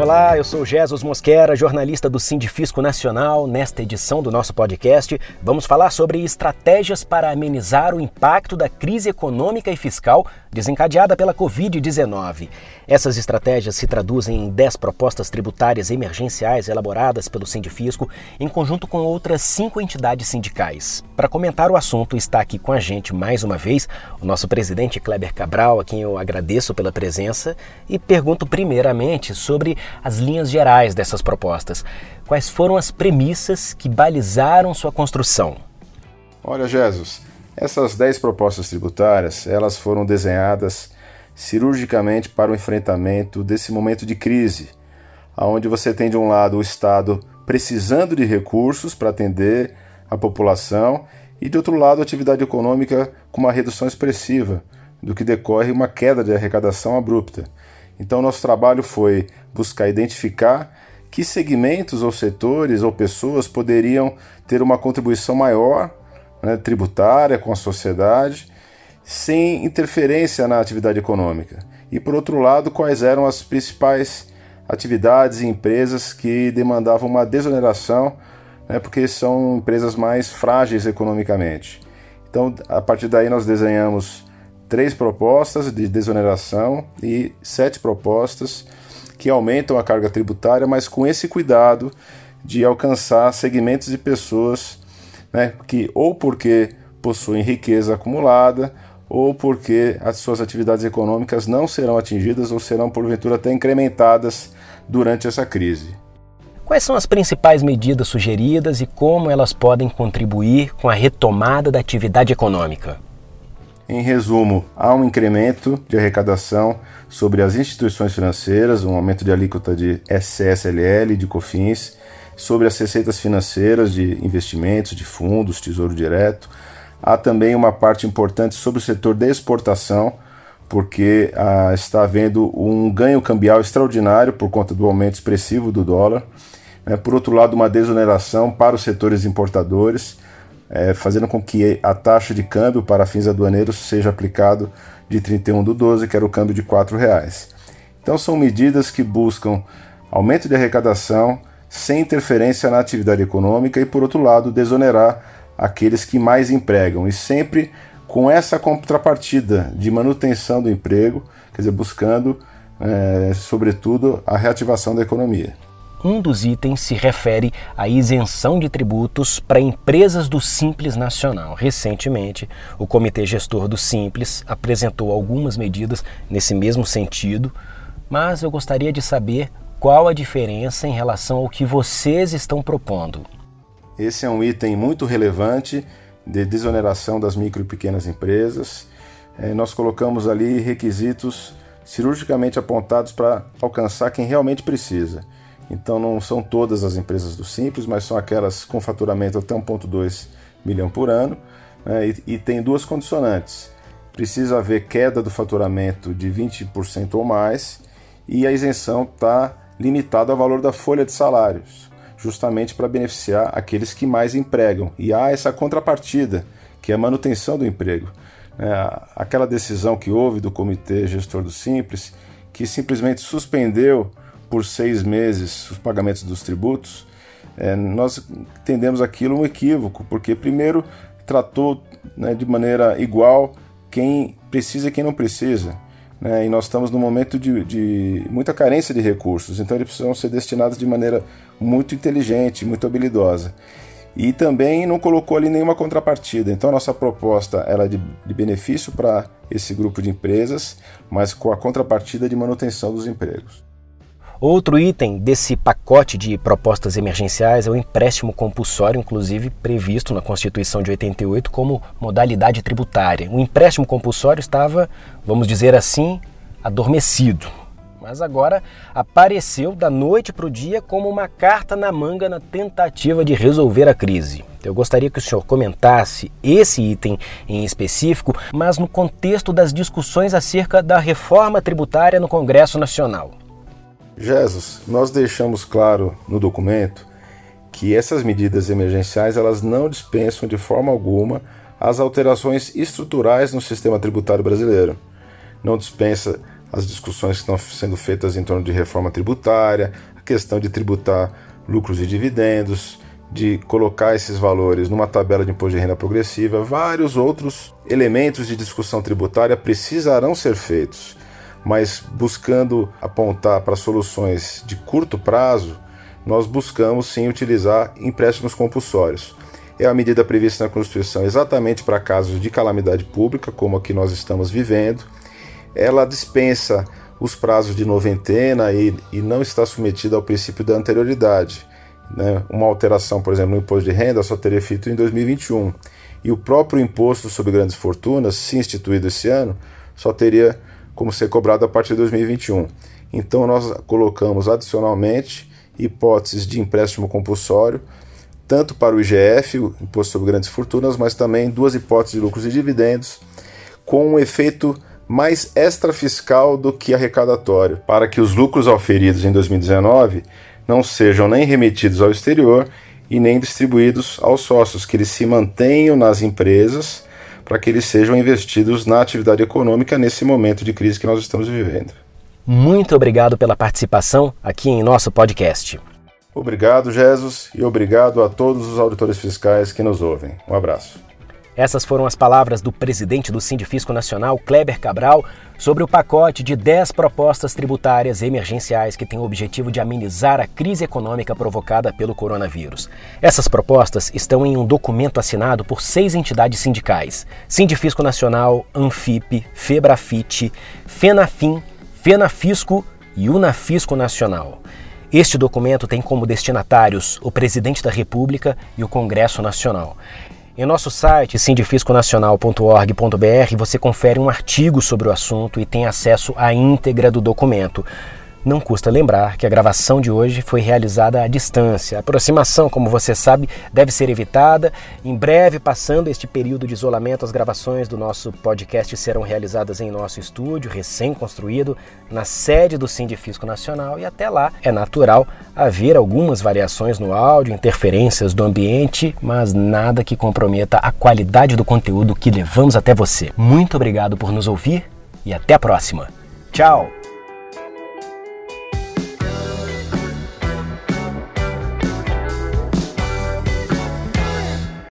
Olá, eu sou Jesus Mosquera, jornalista do Sindifisco Nacional. Nesta edição do nosso podcast, vamos falar sobre estratégias para amenizar o impacto da crise econômica e fiscal desencadeada pela Covid-19. Essas estratégias se traduzem em 10 propostas tributárias emergenciais elaboradas pelo Sindifisco em conjunto com outras cinco entidades sindicais. Para comentar o assunto, está aqui com a gente mais uma vez o nosso presidente Kleber Cabral, a quem eu agradeço pela presença e pergunto primeiramente sobre as linhas gerais dessas propostas. Quais foram as premissas que balizaram sua construção? Olha, Jesus, essas 10 propostas tributárias, elas foram desenhadas cirurgicamente para o enfrentamento desse momento de crise, onde você tem de um lado o Estado precisando de recursos para atender a população e de outro lado a atividade econômica com uma redução expressiva, do que decorre uma queda de arrecadação abrupta. Então, nosso trabalho foi buscar identificar que segmentos ou setores ou pessoas poderiam ter uma contribuição maior né, tributária com a sociedade, sem interferência na atividade econômica. E, por outro lado, quais eram as principais atividades e empresas que demandavam uma desoneração, né, porque são empresas mais frágeis economicamente. Então, a partir daí, nós desenhamos três propostas de desoneração e sete propostas que aumentam a carga tributária, mas com esse cuidado de alcançar segmentos de pessoas né, que ou porque possuem riqueza acumulada ou porque as suas atividades econômicas não serão atingidas ou serão porventura até incrementadas durante essa crise. Quais são as principais medidas sugeridas e como elas podem contribuir com a retomada da atividade econômica? Em resumo, há um incremento de arrecadação sobre as instituições financeiras, um aumento de alíquota de SSLL, de COFINS, sobre as receitas financeiras de investimentos, de fundos, tesouro direto. Há também uma parte importante sobre o setor de exportação, porque ah, está havendo um ganho cambial extraordinário por conta do aumento expressivo do dólar. Né? Por outro lado, uma desoneração para os setores importadores é, fazendo com que a taxa de câmbio para fins aduaneiros seja aplicado de 31 do 12, que era o câmbio de R$ reais. Então são medidas que buscam aumento de arrecadação sem interferência na atividade econômica e, por outro lado, desonerar aqueles que mais empregam e sempre com essa contrapartida de manutenção do emprego, quer dizer, buscando, é, sobretudo, a reativação da economia. Um dos itens se refere à isenção de tributos para empresas do Simples Nacional. Recentemente, o Comitê Gestor do Simples apresentou algumas medidas nesse mesmo sentido, mas eu gostaria de saber qual a diferença em relação ao que vocês estão propondo. Esse é um item muito relevante de desoneração das micro e pequenas empresas. É, nós colocamos ali requisitos cirurgicamente apontados para alcançar quem realmente precisa. Então não são todas as empresas do Simples, mas são aquelas com faturamento até 1,2 milhão por ano. Né? E, e, tem duas condicionantes. Precisa haver queda do faturamento de 20% ou mais e a isenção está limitada ao valor da folha de salários, justamente para beneficiar aqueles que mais empregam. E há essa contrapartida, que é a manutenção do emprego. É, aquela decisão que houve do Comitê Gestor do Simples, que simplesmente suspendeu por seis meses os pagamentos dos tributos, é, nós entendemos aquilo um equívoco, porque primeiro tratou né, de maneira igual quem precisa e quem não precisa. Né, e nós estamos num momento de, de, muita carência de recursos, então eles precisam ser destinados de maneira muito inteligente, muito habilidosa. E também não colocou ali nenhuma contrapartida. Então nossa proposta era é de, de benefício para esse grupo de empresas, mas com a contrapartida de manutenção dos empregos. Outro item desse pacote de propostas emergenciais é o empréstimo compulsório, inclusive previsto na Constituição de 88 como modalidade tributária. O empréstimo compulsório estava, vamos dizer assim, adormecido. Mas agora apareceu da noite para o dia como uma carta na manga na tentativa de resolver a crise. Eu gostaria que o senhor comentasse esse item em específico, mas no contexto das discussões acerca da reforma tributária no Congresso Nacional. Jesus, nós deixamos claro no documento que essas medidas emergenciais elas não dispensam de forma alguma as alterações estruturais no sistema tributário brasileiro. Não dispensa as discussões que estão sendo feitas em torno de reforma tributária, a questão de tributar lucros e dividendos, de colocar esses valores numa tabela de imposto de renda progressiva, vários outros elementos de discussão tributária precisarão ser feitos, mas buscando apontar para soluções de curto prazo, nós buscamos sim utilizar empréstimos compulsórios. É a medida prevista na Constituição exatamente para casos de calamidade pública, como a que nós estamos vivendo. Ela dispensa os prazos de noventena e, e não está submetida ao princípio da anterioridade. Né? Uma alteração, por exemplo, no imposto de renda só teria feito em 2021. E o próprio imposto sobre grandes fortunas, se instituído esse ano, só teria como ser cobrado a partir de 2021. Então nós colocamos adicionalmente hipóteses de empréstimo compulsório, tanto para o IGF, o Imposto sobre Grandes Fortunas, mas também duas hipóteses de lucros e dividendos, com um efeito mais extrafiscal do que arrecadatório, para que os lucros auferidos em 2019 não sejam nem remetidos ao exterior e nem distribuídos aos sócios, que eles se mantenham nas empresas para que eles sejam investidos na atividade econômica nesse momento de crise que nós estamos vivendo. Muito obrigado pela participação aqui em nosso podcast. Obrigado, Jesus, e obrigado a todos os auditores fiscais que nos ouvem. Um abraço. Essas foram as palavras do presidente do Sindifisco Nacional, Kleber Cabral, sobre o pacote de 10 propostas tributárias emergenciais que tem o objetivo de amenizar a crise econômica provocada pelo coronavírus. Essas propostas estão em um documento assinado por seis entidades sindicais: Sindifisco Nacional, Anfip, Febrafit, Fenafim, Fenafisco e Unafisco Nacional. Este documento tem como destinatários o presidente da República e o Congresso Nacional. Em nosso site sindifisconacional.org.br você confere um artigo sobre o assunto e tem acesso à íntegra do documento. Não custa lembrar que a gravação de hoje foi realizada à distância. A aproximação, como você sabe, deve ser evitada. Em breve, passando este período de isolamento, as gravações do nosso podcast serão realizadas em nosso estúdio, recém-construído, na sede do Sindifisco Nacional. E até lá, é natural haver algumas variações no áudio, interferências do ambiente, mas nada que comprometa a qualidade do conteúdo que levamos até você. Muito obrigado por nos ouvir e até a próxima. Tchau!